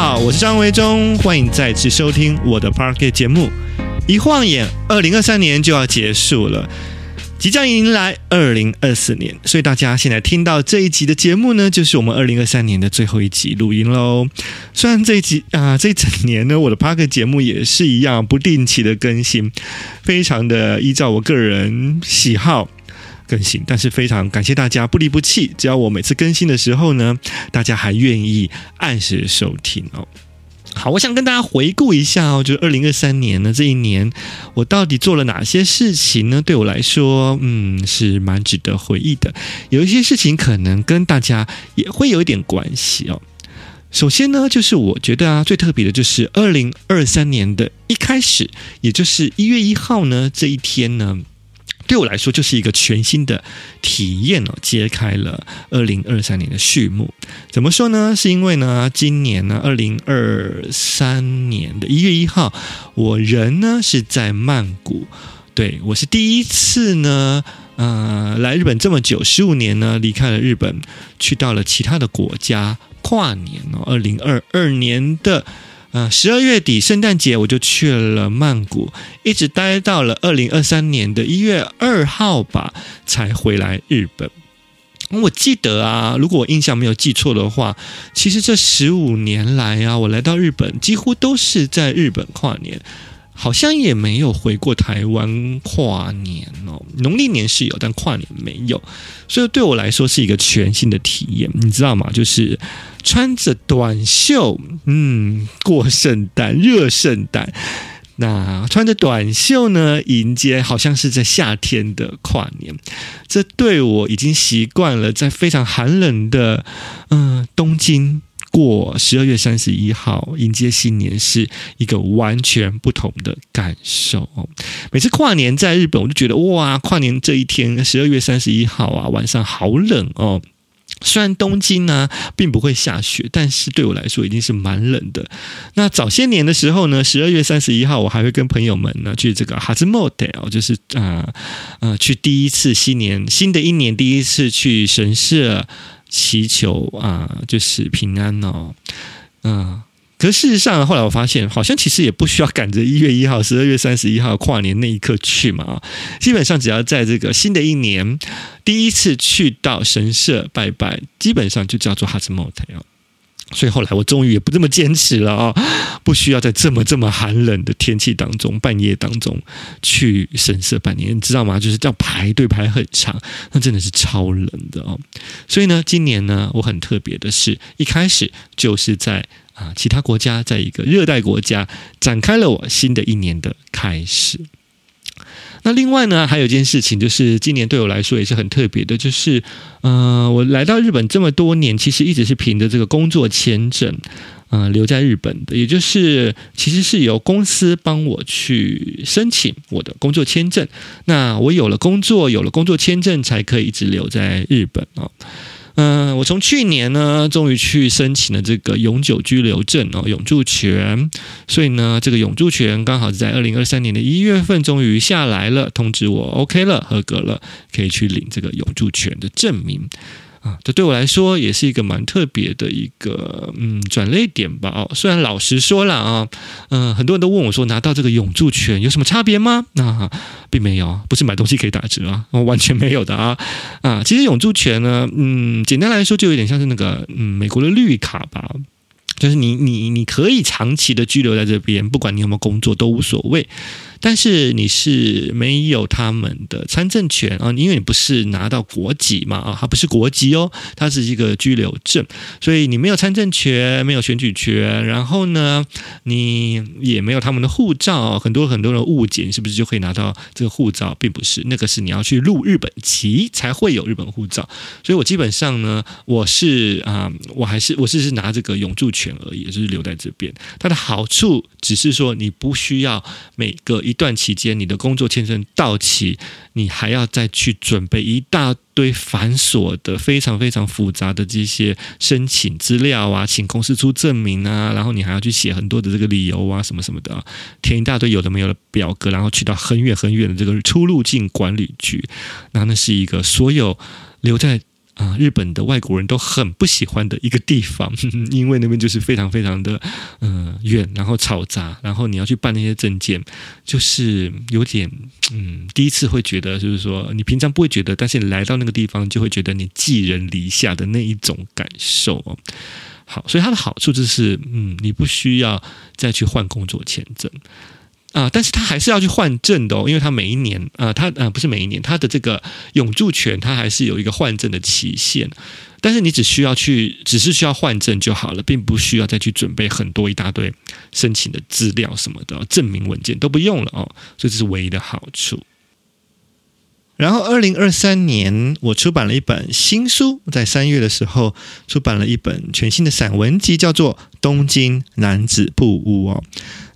好，我是张维忠，欢迎再次收听我的 Podcast 节目。一晃眼，二零二三年就要结束了。即将迎来二零二四年，所以大家现在听到这一集的节目呢，就是我们二零二三年的最后一集录音喽。虽然这一集啊，这一整年呢，我的 Podcast 节目也是一样不定期的更新，非常的依照我个人喜好更新，但是非常感谢大家不离不弃，只要我每次更新的时候呢，大家还愿意按时收听哦。好，我想跟大家回顾一下哦，就是二零二三年呢，这一年我到底做了哪些事情呢？对我来说，嗯，是蛮值得回忆的。有一些事情可能跟大家也会有一点关系哦。首先呢，就是我觉得啊，最特别的就是二零二三年的一开始，也就是一月一号呢，这一天呢。对我来说，就是一个全新的体验哦，揭开了二零二三年的序幕。怎么说呢？是因为呢，今年呢，二零二三年的一月一号，我人呢是在曼谷，对，我是第一次呢，呃，来日本这么久，十五年呢，离开了日本，去到了其他的国家跨年哦，二零二二年的。啊，十二月底圣诞节我就去了曼谷，一直待到了二零二三年的一月二号吧，才回来日本。我记得啊，如果我印象没有记错的话，其实这十五年来啊，我来到日本几乎都是在日本跨年。好像也没有回过台湾跨年哦，农历年是有，但跨年没有，所以对我来说是一个全新的体验，你知道吗？就是穿着短袖，嗯，过圣诞，热圣诞，那穿着短袖呢，迎接好像是在夏天的跨年，这对我已经习惯了，在非常寒冷的嗯东京。过十二月三十一号迎接新年是一个完全不同的感受哦。每次跨年在日本，我就觉得哇，跨年这一天十二月三十一号啊，晚上好冷哦。虽然东京呢并不会下雪，但是对我来说已经是蛮冷的。那早些年的时候呢，十二月三十一号我还会跟朋友们呢去这个哈兹莫德哦，就是啊啊、去第一次新年新的一年第一次去神社。祈求啊，就是平安哦，啊，可事实上，后来我发现，好像其实也不需要赶着一月一号、十二月三十一号跨年那一刻去嘛，基本上只要在这个新的一年第一次去到神社拜拜，基本上就叫做哈兹莫特哦。所以后来我终于也不这么坚持了啊，不需要在这么这么寒冷的天气当中，半夜当中去神社拜年，你知道吗？就是要排队排很长，那真的是超冷的哦。所以呢，今年呢，我很特别的是，一开始就是在啊其他国家，在一个热带国家展开了我新的一年的开始。那另外呢，还有一件事情，就是今年对我来说也是很特别的，就是，呃，我来到日本这么多年，其实一直是凭着这个工作签证，呃，留在日本的，也就是其实是由公司帮我去申请我的工作签证。那我有了工作，有了工作签证，才可以一直留在日本啊。嗯，我从去年呢，终于去申请了这个永久居留证哦，永住权。所以呢，这个永住权刚好是在二零二三年的一月份终于下来了，通知我 OK 了，合格了，可以去领这个永住权的证明。这对我来说也是一个蛮特别的一个嗯转捩点吧。哦，虽然老实说了啊，嗯，很多人都问我说，拿到这个永住权有什么差别吗？那并没有，不是买东西可以打折啊，完全没有的啊啊。其实永住权呢，嗯，简单来说就有点像是那个嗯美国的绿卡吧。就是你你你可以长期的居留在这边，不管你有没有工作都无所谓。但是你是没有他们的参政权啊，因为你不是拿到国籍嘛啊，它不是国籍哦，它是一个居留证，所以你没有参政权，没有选举权，然后呢，你也没有他们的护照。很多很多人误解，你是不是就可以拿到这个护照？并不是，那个是你要去入日本籍才会有日本护照。所以我基本上呢，我是啊，我还是我是是拿这个永住权。而已，就是留在这边。它的好处只是说，你不需要每个一段期间，你的工作签证到期，你还要再去准备一大堆繁琐的、非常非常复杂的这些申请资料啊，请公司出证明啊，然后你还要去写很多的这个理由啊，什么什么的，填一大堆有的没有的表格，然后去到很远很远的这个出入境管理局。那那是一个所有留在。啊、日本的外国人都很不喜欢的一个地方，因为那边就是非常非常的嗯、远，然后嘈杂，然后你要去办那些证件，就是有点嗯，第一次会觉得就是说你平常不会觉得，但是你来到那个地方就会觉得你寄人篱下的那一种感受哦。好，所以它的好处就是嗯，你不需要再去换工作签证。啊、但是他还是要去换证的哦，因为他每一年啊、他呃不是每一年，他的这个永住权他还是有一个换证的期限，但是你只需要去，只是需要换证就好了，并不需要再去准备很多一大堆申请的资料什么的证明文件都不用了哦，所以这是唯一的好处。然后，二零二三年我出版了一本新书，在三月的时候出版了一本全新的散文集，叫做《东京男子布屋》哦。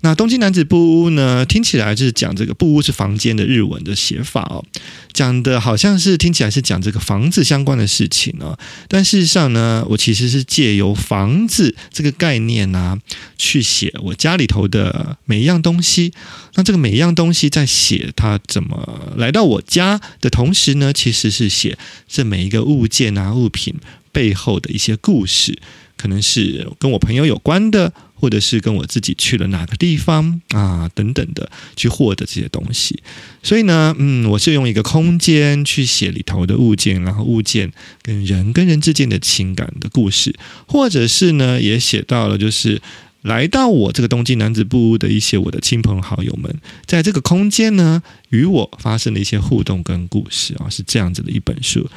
那东京男子布屋呢，听起来就是讲这个布屋是房间的日文的写法哦，讲的好像是听起来是讲这个房子相关的事情哦，但事实上呢，我其实是借由房子这个概念啊，去写我家里头的每一样东西。那这个每一样东西在写它怎么来到我家的同时呢，其实是写这每一个物件啊物品背后的一些故事，可能是跟我朋友有关的。或者是跟我自己去了哪个地方啊，等等的，去获得这些东西。所以呢，嗯，我是用一个空间去写里头的物件，然后物件跟人跟人之间的情感的故事，或者是呢，也写到了就是。来到我这个东京男子布屋的一些我的亲朋好友们，在这个空间呢，与我发生了一些互动跟故事啊，是这样子的一本书。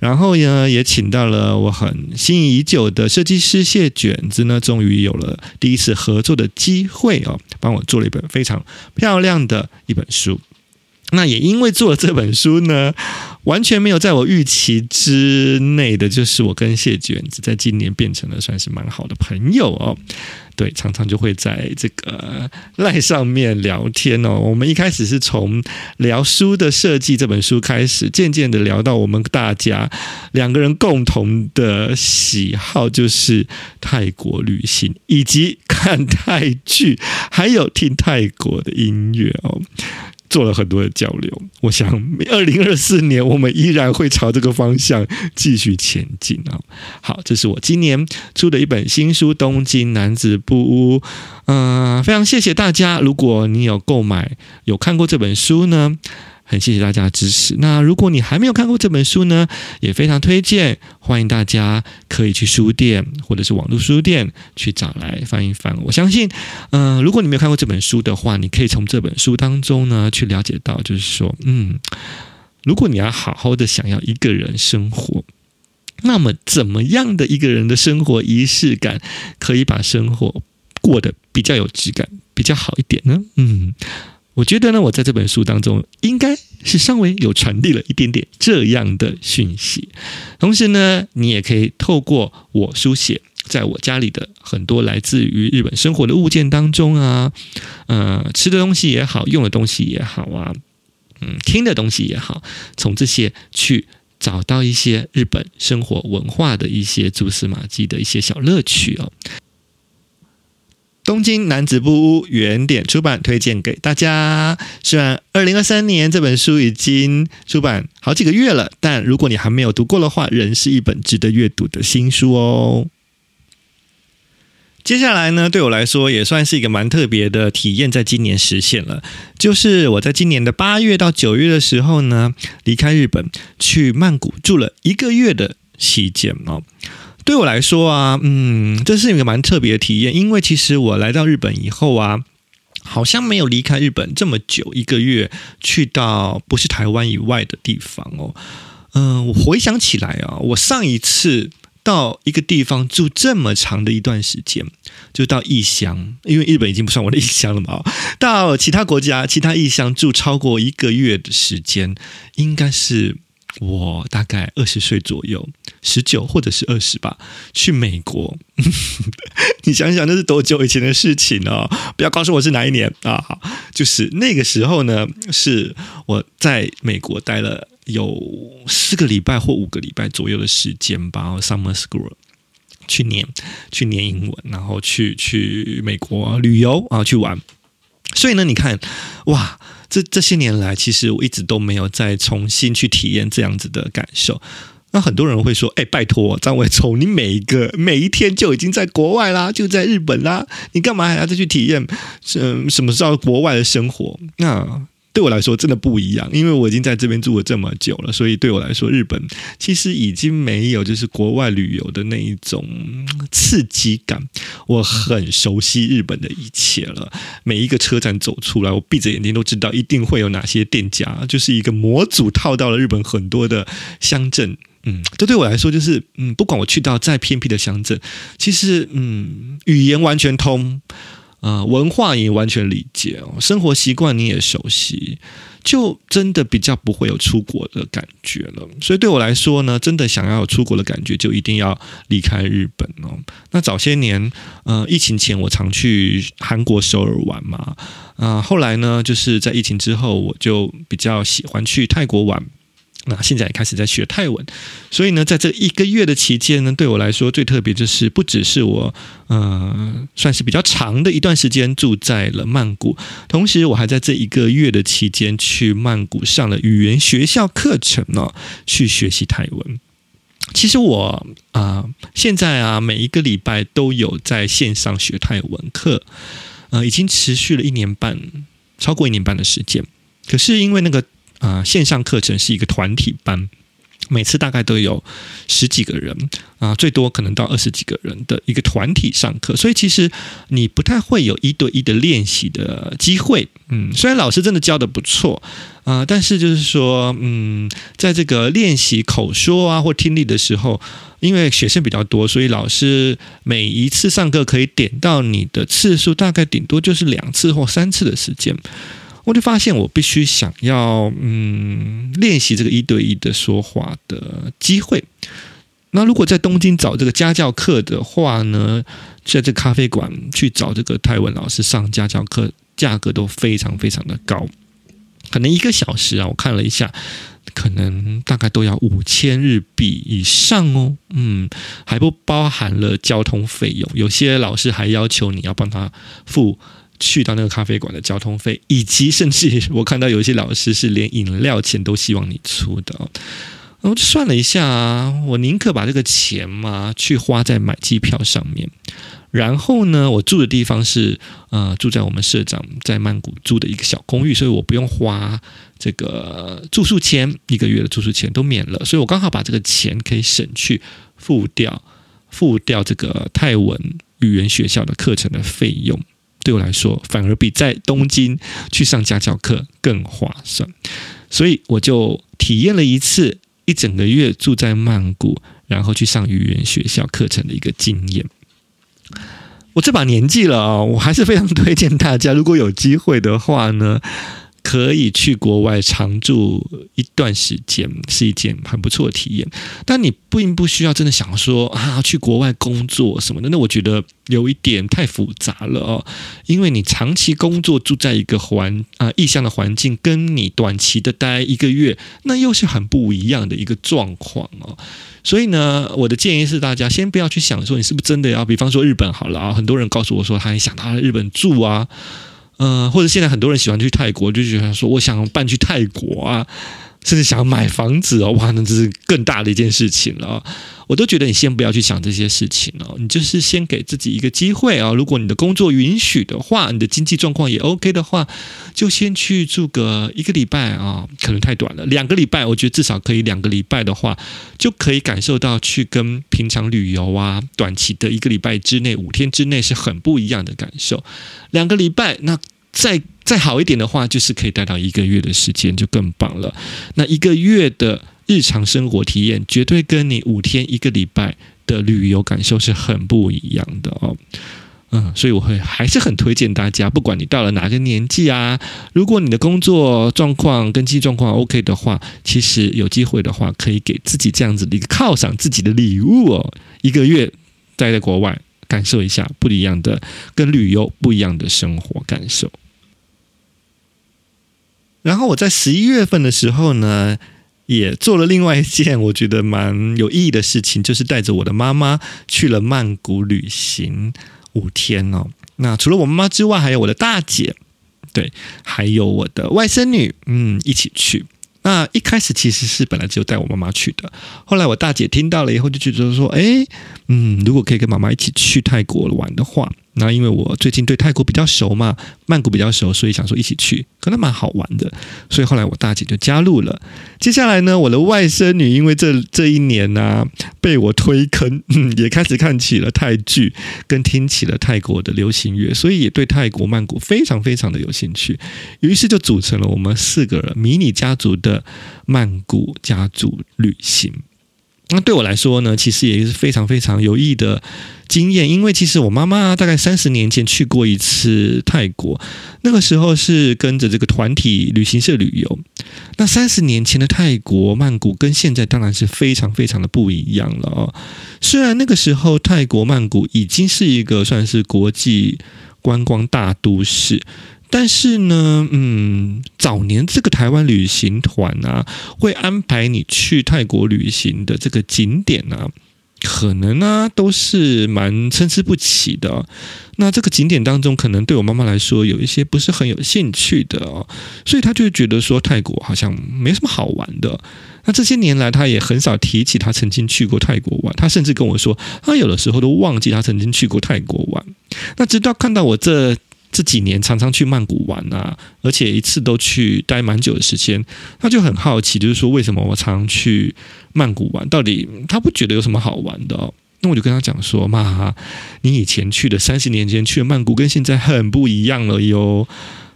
然后呢，也请到了我很心仪已久的设计师谢卷子呢，终于有了第一次合作的机会哦，帮我做了一本非常漂亮的一本书。那也因为做了这本书呢，完全没有在我预期之内的，就是我跟谢卷子在今年变成了算是蛮好的朋友哦。对，常常就会在这个赖上面聊天哦。我们一开始是从聊书的设计这本书开始，渐渐的聊到我们大家两个人共同的喜好，就是泰国旅行以及看泰剧，还有听泰国的音乐哦。做了很多的交流，我想二零二四年我们依然会朝这个方向继续前进啊！好，这是我今年出的一本新书《东京男子不屋》，嗯、非常谢谢大家，如果你有购买、有看过这本书呢。很谢谢大家的支持。那如果你还没有看过这本书呢，也非常推荐，欢迎大家可以去书店或者是网络书店去找来翻一翻。我相信，嗯、如果你没有看过这本书的话，你可以从这本书当中呢去了解到，就是说，嗯，如果你要好好的想要一个人生活，那么怎么样的一个人的生活仪式感可以把生活过得比较有质感、比较好一点呢？嗯。我觉得呢，我在这本书当中应该是稍微有传递了一点点这样的讯息。同时呢，你也可以透过我书写在我家里的很多来自于日本生活的物件当中啊，呃，吃的东西也好，用的东西也好啊，嗯，听的东西也好，从这些去找到一些日本生活文化的一些蛛丝马迹的一些小乐趣哦。东京男子布屋原点出版推荐给大家。虽然二零二三年这本书已经出版好几个月了，但如果你还没有读过的话，仍是一本值得阅读的新书哦。接下来呢，对我来说也算是一个蛮特别的体验，在今年实现了。就是我在今年的八月到九月的时候呢，离开日本去曼谷住了一个月的期间哦。对我来说啊，嗯，这是一个蛮特别的体验，因为其实我来到日本以后啊，好像没有离开日本这么久，一个月去到不是台湾以外的地方哦。嗯、我回想起来啊，我上一次到一个地方住这么长的一段时间，就到异乡，因为日本已经不算我的异乡了嘛。到其他国家、其他异乡住超过一个月的时间，应该是。我大概二十岁左右，十九或者是二十吧，去美国。你想想，那是多久以前的事情哦？不要告诉我是哪一年啊！就是那个时候呢，是我在美国待了有四个礼拜或五个礼拜左右的时间吧。Summer School 去念去念英文，然后去去美国旅游啊，去玩。所以呢，你看，哇！这这些年来，其实我一直都没有再重新去体验这样子的感受。那很多人会说：“哎，拜托张伟聪，你每一个 每一天就已经在国外啦，就在日本啦，你干嘛还要再去体验？嗯，什么叫国外的生活？”那对我来说真的不一样，因为我已经在这边住了这么久了，所以对我来说，日本其实已经没有就是国外旅游的那一种刺激感。我很熟悉日本的一切了，每一个车站走出来，我闭着眼睛都知道一定会有哪些店家，就是一个模组套到了日本很多的乡镇。嗯，这对我来说就是嗯，不管我去到再偏僻的乡镇，其实嗯，语言完全通。啊、文化也完全理解哦，生活习惯你也熟悉，就真的比较不会有出国的感觉了。所以对我来说呢，真的想要有出国的感觉，就一定要离开日本哦。那早些年，呃，疫情前我常去韩国首尔玩嘛，啊、后来呢，就是在疫情之后，我就比较喜欢去泰国玩。那现在也开始在学泰文，所以呢，在这一个月的期间呢，对我来说最特别就是，不只是我，呃，算是比较长的一段时间住在了曼谷，同时我还在这一个月的期间去曼谷上了语言学校课程呢，去学习泰文。其实我啊、现在啊，每一个礼拜都有在线上学泰文课，呃，已经持续了一年半，超过一年半的时间。可是因为那个。啊、线上课程是一个团体班，每次大概都有十几个人啊、最多可能到二十几个人的一个团体上课，所以其实你不太会有一对一的练习的机会。嗯，虽然老师真的教得不错啊、但是就是说，嗯，在这个练习口说啊或听力的时候，因为学生比较多，所以老师每一次上课可以点到你的次数，大概顶多就是两次或三次的时间。我就发现，我必须想要嗯练习这个一对一的说话的机会。那如果在东京找这个家教课的话呢，在这咖啡馆去找这个泰文老师上家教课，价格都非常非常的高，可能一个小时啊，我看了一下，可能大概都要五千日币以上哦。嗯，还不包含了交通费用，有些老师还要求你要帮他付。去到那个咖啡馆的交通费，以及甚至我看到有一些老师是连饮料钱都希望你出的，我就算了一下，我宁可把这个钱嘛去花在买机票上面。然后呢，我住的地方是呃住在我们社长在曼谷住的一个小公寓，所以我不用花这个住宿钱，一个月的住宿钱都免了，所以我刚好把这个钱可以省去付掉付掉这个泰文语言学校的课程的费用。对我来说，反而比在东京去上家教课更划算，所以我就体验了一次一整个月住在曼谷，然后去上语言学校课程的一个经验。我这把年纪了啊，我还是非常推荐大家，如果有机会的话呢。可以去国外常住一段时间，是一件很不错的体验。但你并不需要真的想说啊，去国外工作什么的。那我觉得有一点太复杂了哦，因为你长期工作住在一个环啊异乡的环境，跟你短期的待一个月，那又是很不一样的一个状况哦。所以呢，我的建议是大家先不要去想说你是不是真的要，比方说日本好了啊，很多人告诉我说他还想他在日本住啊。嗯、或者现在很多人喜欢去泰国，就觉得说我想办去泰国啊，甚至想买房子哦，哇，那这是更大的一件事情了。我都觉得你先不要去想这些事情哦，你就是先给自己一个机会啊。如果你的工作允许的话，你的经济状况也 OK 的话，就先去住个一个礼拜啊，可能太短了，两个礼拜，我觉得至少可以两个礼拜的话，就可以感受到去跟平常旅游啊，短期的一个礼拜之内，五天之内是很不一样的感受。两个礼拜，那。再再好一点的话，就是可以待到一个月的时间，就更棒了。那一个月的日常生活体验，绝对跟你五天一个礼拜的旅游感受是很不一样的哦。嗯，所以我会还是很推荐大家，不管你到了哪个年纪啊，如果你的工作状况跟经济状况 OK 的话，其实有机会的话，可以给自己这样子的一个犒赏自己的礼物哦。一个月待在国外，感受一下不一样的，跟旅游不一样的生活感受。然后我在十一月份的时候呢，也做了另外一件我觉得蛮有意义的事情，就是带着我的妈妈去了曼谷旅行五天哦。那除了我妈妈之外，还有我的大姐，对，还有我的外甥女，嗯，一起去。那一开始其实是本来只有带我妈妈去的，后来我大姐听到了以后就觉得说，哎，嗯，如果可以跟妈妈一起去泰国玩的话。那因为我最近对泰国比较熟嘛，曼谷比较熟，所以想说一起去，可能蛮好玩的。所以后来我大姐就加入了。接下来呢，我的外甥女因为这这一年呢、被我推坑，也开始看起了泰剧，跟听起了泰国的流行乐，所以也对泰国曼谷非常非常的有兴趣。于是就组成了我们四个人迷你家族的曼谷家族旅行。那对我来说呢，其实也是非常非常有益的经验，因为其实我妈妈大概三十年前去过一次泰国，那个时候是跟着这个团体旅行社旅游。那三十年前的泰国曼谷跟现在当然是非常非常的不一样了哦。虽然那个时候泰国曼谷已经是一个算是国际观光大都市。但是呢，嗯，早年这个台湾旅行团啊，会安排你去泰国旅行的这个景点啊，可能呢、啊、都是蛮参差不齐的。那这个景点当中，可能对我妈妈来说有一些不是很有兴趣的哦，所以她就觉得说泰国好像没什么好玩的。那这些年来，她也很少提起她曾经去过泰国玩。她甚至跟我说，她有的时候都忘记她曾经去过泰国玩。那直到看到我这。这几年常常去曼谷玩啊，而且一次都去待蛮久的时间，他就很好奇，就是说为什么我常常去曼谷玩？到底他不觉得有什么好玩的？那我就跟他讲说：“嘛，你以前去的三十年前去的曼谷跟现在很不一样了哟。”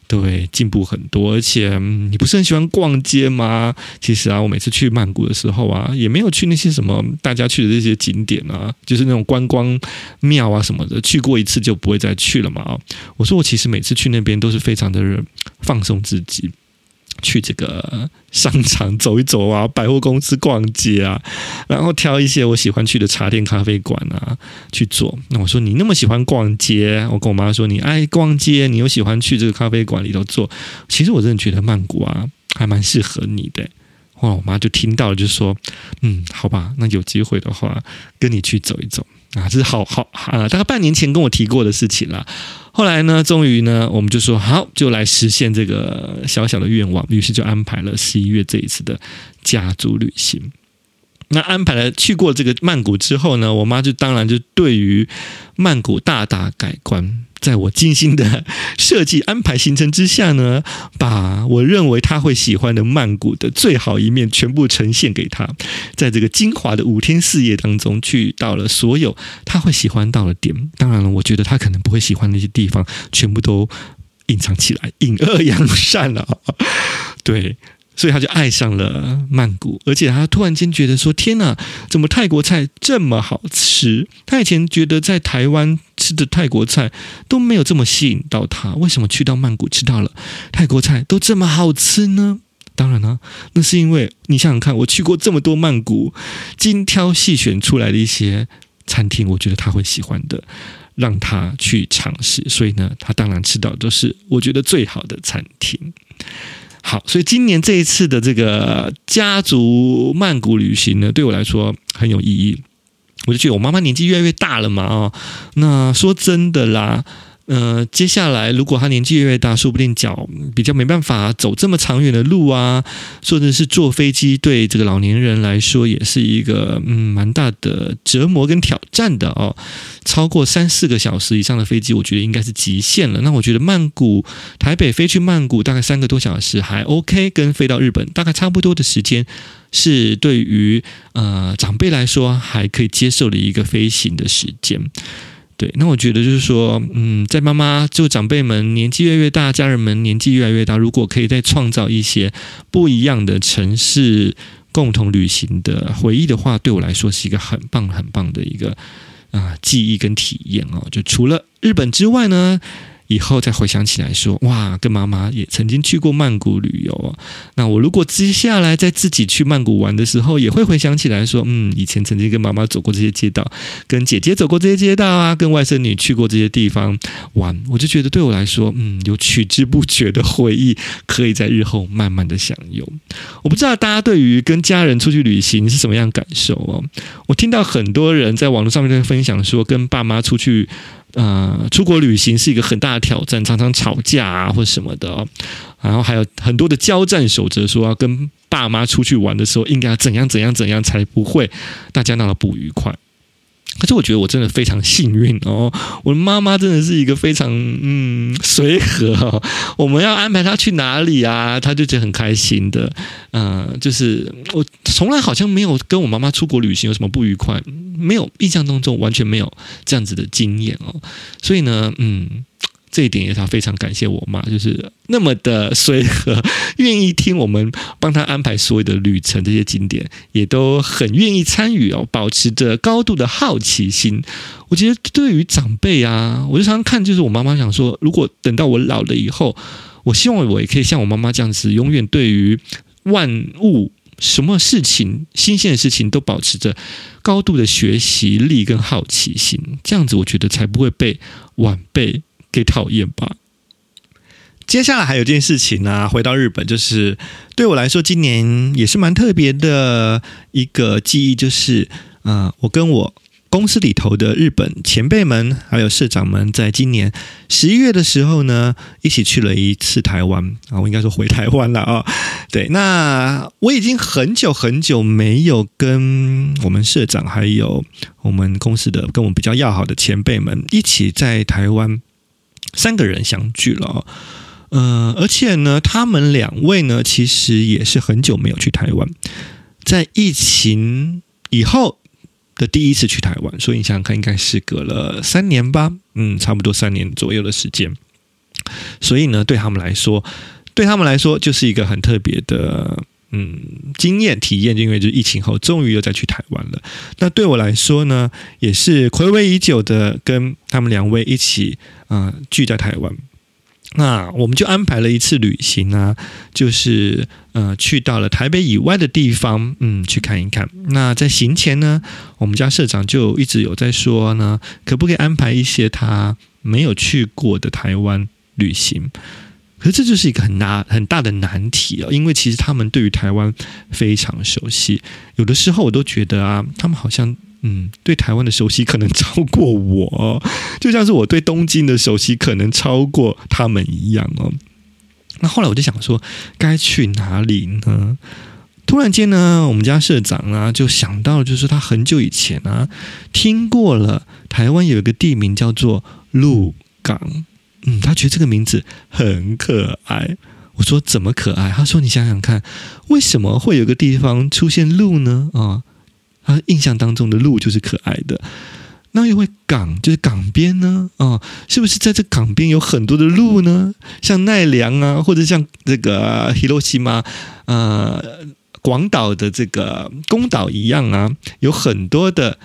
对，进步很多，而且、你不是很喜欢逛街吗？其实啊，我每次去曼谷的时候啊，也没有去那些什么大家去的这些景点啊，就是那种观光庙啊什么的，去过一次就不会再去了嘛。我说我其实每次去那边都是非常的放松自己。去这个商场走一走啊，百货公司逛街啊，然后挑一些我喜欢去的茶店、咖啡馆啊去做。那我说你那么喜欢逛街，我跟我妈说你爱逛街，你又喜欢去这个咖啡馆里头做。其实我真的觉得曼谷啊，还蛮适合你的。哇，我妈就听到了，就说嗯，好吧，那有机会的话跟你去走一走啊，这是好好啊，大概半年前跟我提过的事情了。后来呢，终于呢，我们就说好，就来实现这个小小的愿望。于是就安排了十一月这一次的家族旅行。那安排了去过这个曼谷之后呢，我妈就当然就对于曼谷大大改观。在我精心的设计安排行程之下呢，把我认为他会喜欢的曼谷的最好一面全部呈现给他，在这个精华的五天四夜当中，去到了所有他会喜欢到的点。当然了，我觉得他可能不会喜欢那些地方，全部都隐藏起来，隐恶扬善了。对。所以他就爱上了曼谷，而且他突然间觉得说：“天哪，怎么泰国菜这么好吃？他以前觉得在台湾吃的泰国菜都没有这么吸引到他，为什么去到曼谷吃到了泰国菜都这么好吃呢？”当然了，那是因为你想想看，我去过这么多曼谷，精挑细选出来的一些餐厅，我觉得他会喜欢的，让他去尝试。所以呢，他当然吃到都是我觉得最好的餐厅。好，所以今年这一次的这个家族曼谷旅行呢，对我来说很有意义。我就觉得我妈妈年纪越来越大了嘛，啊，那说真的啦。呃，接下来如果他年纪越大，说不定脚比较没办法走这么长远的路啊，或者是坐飞机，对这个老年人来说也是一个嗯蛮大的折磨跟挑战的哦。超过三四个小时以上的飞机，我觉得应该是极限了。那我觉得曼谷台北飞去曼谷大概三个多小时还 OK，跟飞到日本大概差不多的时间，是对于呃长辈来说还可以接受的一个飞行的时间。对，那我觉得就是说，嗯，在妈妈就长辈们年纪越来越大，家人们年纪越来越大，如果可以再创造一些不一样的城市共同旅行的回忆的话，对我来说是一个很棒很棒的一个啊、记忆跟体验哦。就除了日本之外呢。以后再回想起来说，哇，跟妈妈也曾经去过曼谷旅游啊。那我如果接下来在自己去曼谷玩的时候，也会回想起来说，嗯，以前曾经跟妈妈走过这些街道，跟姐姐走过这些街道啊，跟外甥女去过这些地方玩，我就觉得对我来说，嗯，有取之不绝的回忆，可以在日后慢慢的享用。我不知道大家对于跟家人出去旅行是什么样感受哦？我听到很多人在网络上面在分享说，跟爸妈出去。呃，出国旅行是一个很大的挑战，常常吵架啊，或什么的。然后还有很多的交战守则，说要跟爸妈出去玩的时候应该怎样怎样怎样才不会大家闹得不愉快。可是我觉得我真的非常幸运哦，我的妈妈真的是一个非常嗯随和，我们要安排她去哪里啊，她就觉得很开心的。嗯、呃，就是我从来好像没有跟我妈妈出国旅行有什么不愉快，没有印象当中完全没有这样子的经验哦。所以呢，嗯。这一点也他非常感谢我妈，就是那么的随和，愿意听我们帮他安排所有的旅程，这些景点也都很愿意参与哦，保持着高度的好奇心。我觉得对于长辈啊，我就常常看，就是我妈妈想说，如果等到我老了以后，我希望我也可以像我妈妈这样子，永远对于万物、什么事情、新鲜的事情都保持着高度的学习力跟好奇心，这样子我觉得才不会被晚辈。给讨厌吧。接下来还有件事情呢、回到日本，就是对我来说，今年也是蛮特别的一个记忆，就是啊、我跟我公司里头的日本前辈们，还有社长们，在今年十一月的时候呢，一起去了一次台湾啊，我应该说回台湾了啊。对，那我已经很久很久没有跟我们社长，还有我们公司的跟我们比较要好的前辈们一起在台湾。三个人相聚了，呃，而且呢，他们两位呢，其实也是很久没有去台湾，在疫情以后的第一次去台湾，所以你想想看，应该是隔了三年吧，嗯，差不多三年左右的时间，所以呢，对他们来说，对他们来说，就是一个很特别的。嗯，经验体验，因为就是疫情后，终于又再去台湾了。那对我来说呢，也是暌违已久的，跟他们两位一起啊、聚在台湾。那我们就安排了一次旅行啊，就是呃去到了台北以外的地方，嗯，去看一看。那在行前呢，我们家社长就一直有在说呢，可不可以安排一些他没有去过的台湾旅行？可这就是一个很大很大的难题啊，因为其实他们对于台湾非常熟悉，有的时候我都觉得啊，他们好像嗯对台湾的熟悉可能超过我，就像是我对东京的熟悉可能超过他们一样哦。那后来我就想说，该去哪里呢？突然间呢，我们家社长啊就想到了，就是他很久以前啊听过了台湾有一个地名叫做鹿港。嗯，他觉得这个名字很可爱。我说怎么可爱？他说你想想看，为什么会有个地方出现鹿呢？啊，他印象当中的鹿就是可爱的。那因为港就是港边呢？啊，是不是在这港边有很多的鹿呢？像奈良啊，或者像这个 Hiroshima 啊，广岛的这个宫岛一样啊，有很多的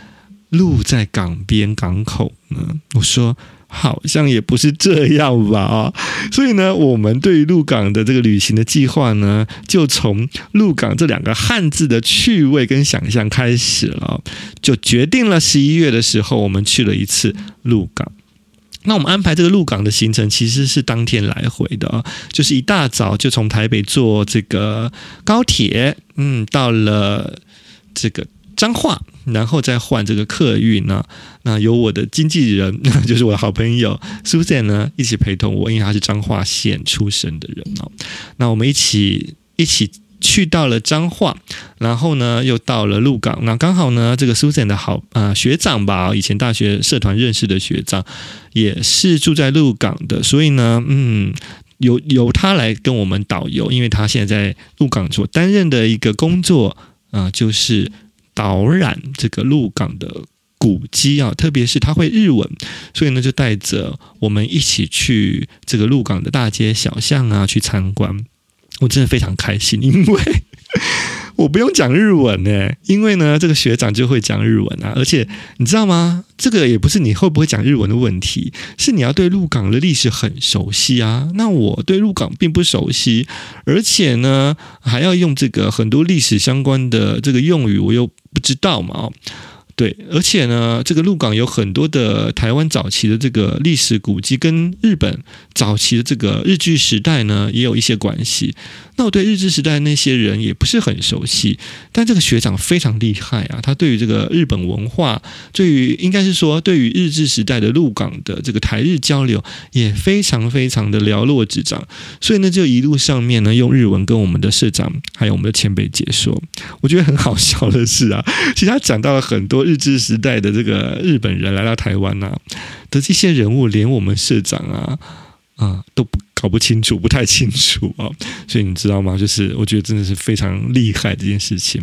鹿在港边港口呢。我说。好像也不是这样吧啊，所以呢，我们对于鹿港的这个旅行的计划呢，就从鹿港这两个汉字的趣味跟想象开始了，就决定了十一月的时候，我们去了一次鹿港。那我们安排这个鹿港的行程其实是当天来回的啊，就是一大早就从台北坐这个高铁，嗯，到了这个彰化。然后再换这个客运呢，那由我的经纪人，就是我的好朋友 Susan 呢，一起陪同我，因为他是彰化县出生的人哦。那我们一起一起去到了彰化，然后呢又到了鹿港。那刚好呢，这个 Susan 的好啊、学长吧，以前大学社团认识的学长，也是住在鹿港的，所以呢，嗯，由由他来跟我们导游，因为他现在在鹿港所担任的一个工作啊、就是。导览这个鹿港的古迹啊，特别是他会日文，所以呢就带着我们一起去这个鹿港的大街小巷啊去参观。我真的非常开心，因为我不用讲日文呢，因为呢这个学长就会讲日文啊，而且你知道吗？这个也不是你会不会讲日文的问题，是你要对鹿港的历史很熟悉啊。那我对鹿港并不熟悉，而且呢还要用这个很多历史相关的这个用语，我又不知道嘛。对，而且呢，这个鹿港有很多的台湾早期的这个历史古迹，跟日本早期的这个日据时代呢，也有一些关系。那我对日治时代那些人也不是很熟悉，但这个学长非常厉害啊！他对于这个日本文化，对于应该是说对于日治时代的鹿港的这个台日交流也非常非常的了若指掌。所以呢，就一路上面呢用日文跟我们的社长还有我们的前辈解说。我觉得很好笑的是啊，其实他讲到了很多日治时代的这个日本人来到台湾呐、啊、的这些人物，连我们社长啊啊都不。搞不清楚，不太清楚啊，所以你知道吗？就是我觉得真的是非常厉害这件事情。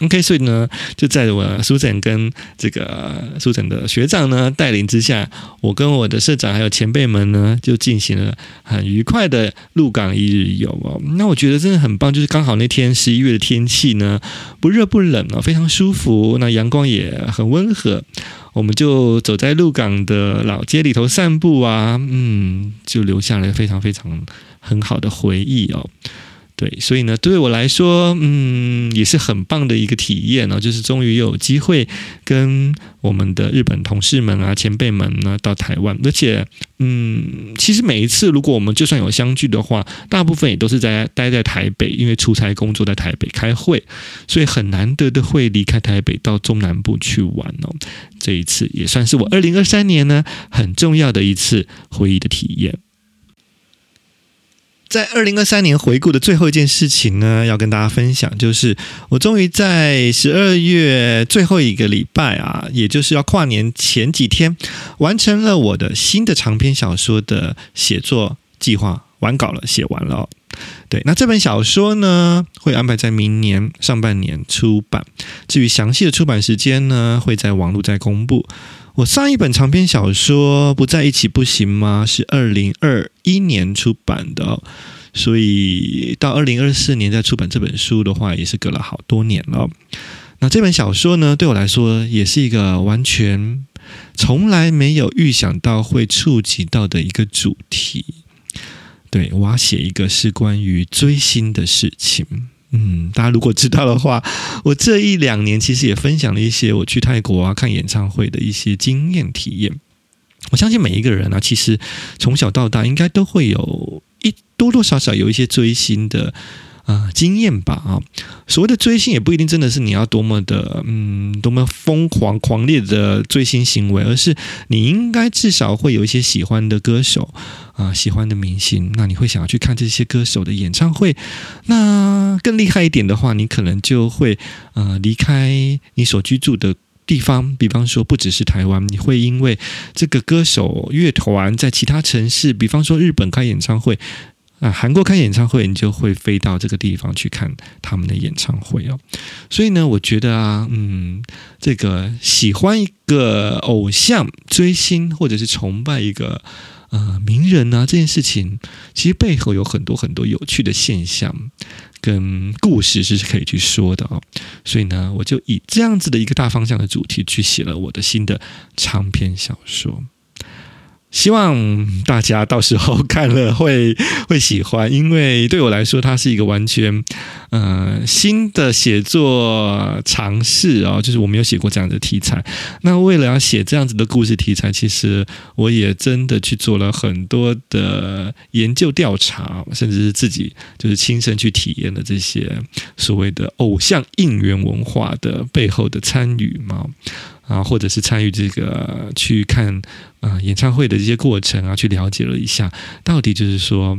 OK，所以呢，就在我苏展跟这个苏展的学长呢带领之下，我跟我的社长还有前辈们呢，就进行了很愉快的鹿港一日游哦。那我觉得真的很棒，就是刚好那天十一月的天气呢，不热不冷哦，非常舒服，那阳光也很温和。我们就走在鹿港的老街里头散步啊，嗯，就留下了非常非常很好的回忆哦。对，所以呢，对我来说，嗯，也是很棒的一个体验哦，就是终于有机会跟我们的日本同事们啊、前辈们呢到台湾，而且，嗯，其实每一次如果我们就算有相聚的话，大部分也都是在待在台北，因为出差工作在台北开会，所以很难得的会离开台北到中南部去玩哦。这一次也算是我二零二三年呢很重要的一次回忆的体验。在二零二三年回顾的最后一件事情呢，要跟大家分享，就是我终于在十二月最后一个礼拜啊，也就是要跨年前几天，完成了我的新的长篇小说的写作计划，完稿了，写完了哦。对，那这本小说呢，会安排在明年上半年出版。至于详细的出版时间呢，会在网络再公布。我上一本长篇小说《不在一起不行吗》是二零二一年出版的，所以到二零二四年再出版这本书的话，也是隔了好多年了。那这本小说呢，对我来说也是一个完全从来没有预想到会触及到的一个主题。对，我要写一个是关于追星的事情。嗯，大家如果知道的话，我这一两年其实也分享了一些我去泰国啊看演唱会的一些经验体验。我相信每一个人啊，其实从小到大应该都会有一多多少少有一些追星的。啊，经验吧啊！所谓的追星也不一定真的是你要多么的嗯，多么疯狂狂烈的追星行为，而是你应该至少会有一些喜欢的歌手啊，喜欢的明星，那你会想要去看这些歌手的演唱会。那更厉害一点的话，你可能就会呃离开你所居住的地方，比方说不只是台湾，你会因为这个歌手乐团在其他城市，比方说日本开演唱会。啊，韩国开演唱会，你就会飞到这个地方去看他们的演唱会哦。所以呢，我觉得啊，嗯，这个喜欢一个偶像、追星或者是崇拜一个呃名人呢，这件事情其实背后有很多很多有趣的现象跟故事是可以去说的哦。所以呢，我就以这样子的一个大方向的主题去写了我的新的长篇小说。希望大家到时候看了会会喜欢，因为对我来说，它是一个完全呃新的写作尝试哦，就是我没有写过这样的题材。那为了要写这样子的故事题材，其实我也真的去做了很多的研究调查，甚至是自己就是亲身去体验了这些所谓的偶像应援文化的背后的参与嘛。啊，或者是参与这个去看啊演唱会的这些过程啊，去了解了一下，到底就是说，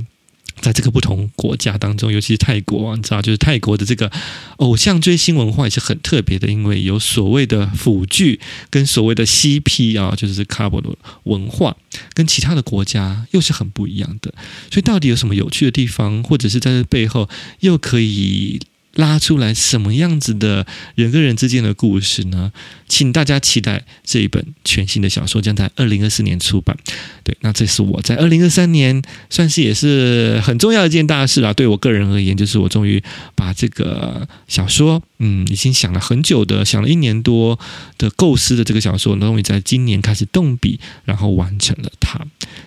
在这个不同国家当中，尤其是泰国，你知道，就是泰国的这个偶像追星文化也是很特别的，因为有所谓的腐剧跟所谓的 CP 啊，就是 couple 的文化，跟其他的国家又是很不一样的。所以，到底有什么有趣的地方，或者是在这背后又可以？拉出来什么样子的人跟人之间的故事呢？请大家期待这一本全新的小说将在二零二四年出版。对，那这是我在二零二三年算是也是很重要一件大事啊。对我个人而言，就是我终于把这个小说，嗯，已经想了很久的，想了一年多的构思的这个小说，终于在今年开始动笔，然后完成了它。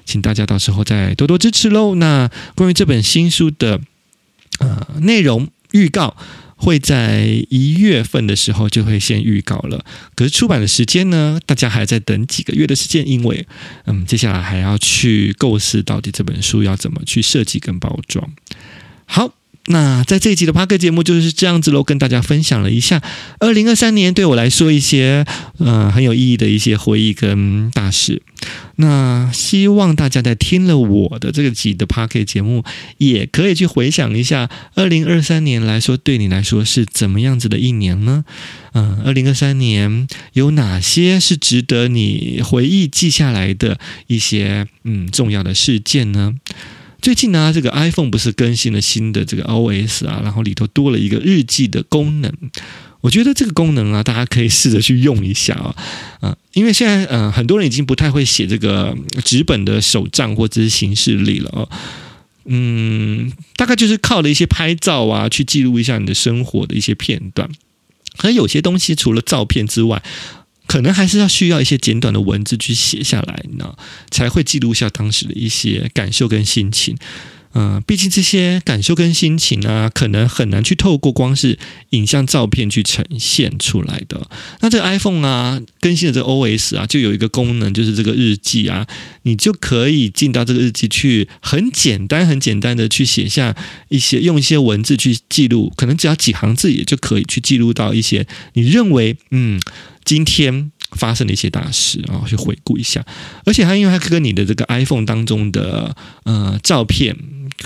请大家到时候再多多支持喽。那关于这本新书的呃内容。预告会在一月份的时候就会先预告了。可是出版的时间呢，大家还在等几个月的时间，因为嗯，接下来还要去构思到底这本书要怎么去设计跟包装。好。那在这一集的 Podcast 节目就是这样子喽，跟大家分享了一下 二零二三年对我来说一些呃很有意义的一些回忆跟大事。那希望大家在听了我的这个集的 Podcast 节目，也可以去回想一下二零二三年来说对你来说是怎么样子的一年呢？嗯，二零二三年有哪些是值得你回忆记下来的一些嗯重要的事件呢？最近呢，这个 iPhone 不是更新了新的这个 OS 啊，然后里头多了一个日记的功能。我觉得这个功能啊，大家可以试着去用一下啊，啊，因为现在嗯、呃，很多人已经不太会写这个纸本的手账或者是行事历了哦。嗯，大概就是靠了一些拍照啊，去记录一下你的生活的一些片段。可有些东西除了照片之外，可能还是要需要一些简短的文字去写下来呢，才会记录下当时的一些感受跟心情。嗯、毕竟这些感受跟心情啊，可能很难去透过光是影像照片去呈现出来的。那这个 iPhone 啊，更新的这个 OS 啊，就有一个功能，就是这个日记啊，你就可以进到这个日记去，很简单、很简单的去写下一些，用一些文字去记录，可能只要几行字也就可以去记录到一些你认为嗯。今天发生的一些大事啊，去回顾一下，而且它因为它跟你的这个 iPhone 当中的呃照片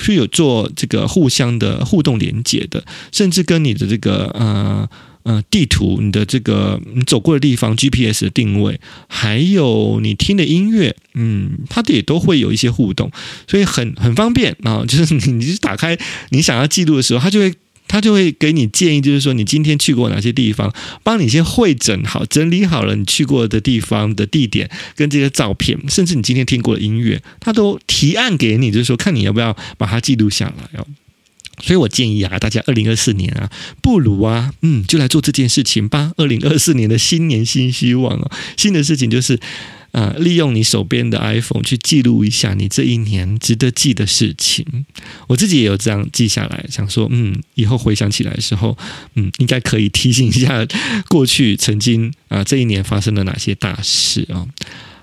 是有做这个互相的互动连接的，甚至跟你的这个呃呃地图、你的这个你走过的地方 GPS 的定位，还有你听的音乐，嗯，它也都会有一些互动，所以很很方便啊，就是你你打开你想要记录的时候，它就会。他就会给你建议，就是说你今天去过哪些地方，帮你先会诊好、整理好了你去过的地方的地点跟这些照片，甚至你今天听过的音乐，他都提案给你，就是说看你要不要把它记录下来哦。所以我建议啊，大家二零二四年啊，不如啊，嗯，就来做这件事情吧。二零二四年的新年新希望啊，新的事情就是。啊，利用你手边的 iPhone 去记录一下你这一年值得记的事情。我自己也有这样记下来，想说，嗯，以后回想起来的时候，嗯，应该可以提醒一下过去曾经啊这一年发生了哪些大事啊。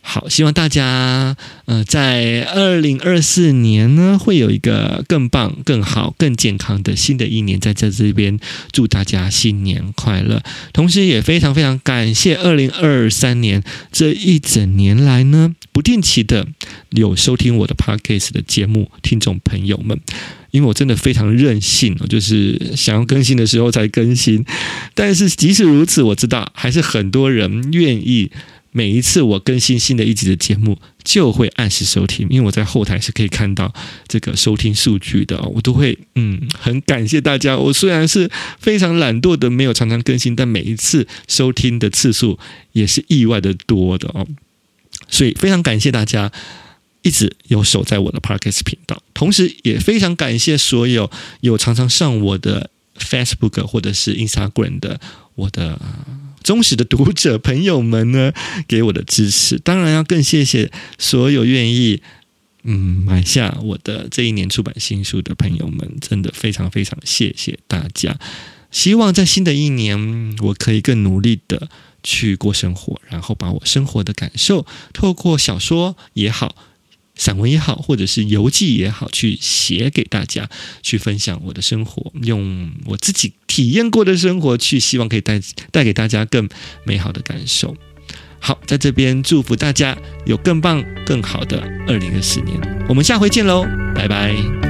好，希望大家呃，在二零二四年呢，会有一个更棒、更好、更健康的新的一年，在这这边祝大家新年快乐。同时，也非常非常感谢二零二三年这一整年来呢，不定期的有收听我的 Podcast 的节目听众朋友们，因为我真的非常任性，就是想要更新的时候才更新。但是即使如此，我知道还是很多人愿意。每一次我更新新的一集的节目，就会按时收听，因为我在后台是可以看到这个收听数据的，我都会嗯很感谢大家。我虽然是非常懒惰的，没有常常更新，但每一次收听的次数也是意外的多的哦。所以非常感谢大家一直有守在我的 Parkes 频道，同时也非常感谢所有有常常上我的 Facebook 或者是 Instagram 的我的。忠实的读者朋友们呢，给我的支持，当然要更谢谢所有愿意嗯买下我的这一年出版新书的朋友们，真的非常非常谢谢大家。希望在新的一年，我可以更努力的去过生活，然后把我生活的感受透过小说也好。散文也好，或者是游记也好，去写给大家，去分享我的生活，用我自己体验过的生活，去希望可以带带给大家更美好的感受。好，在这边祝福大家有更棒、更好的二零二四年。我们下回见喽，拜拜。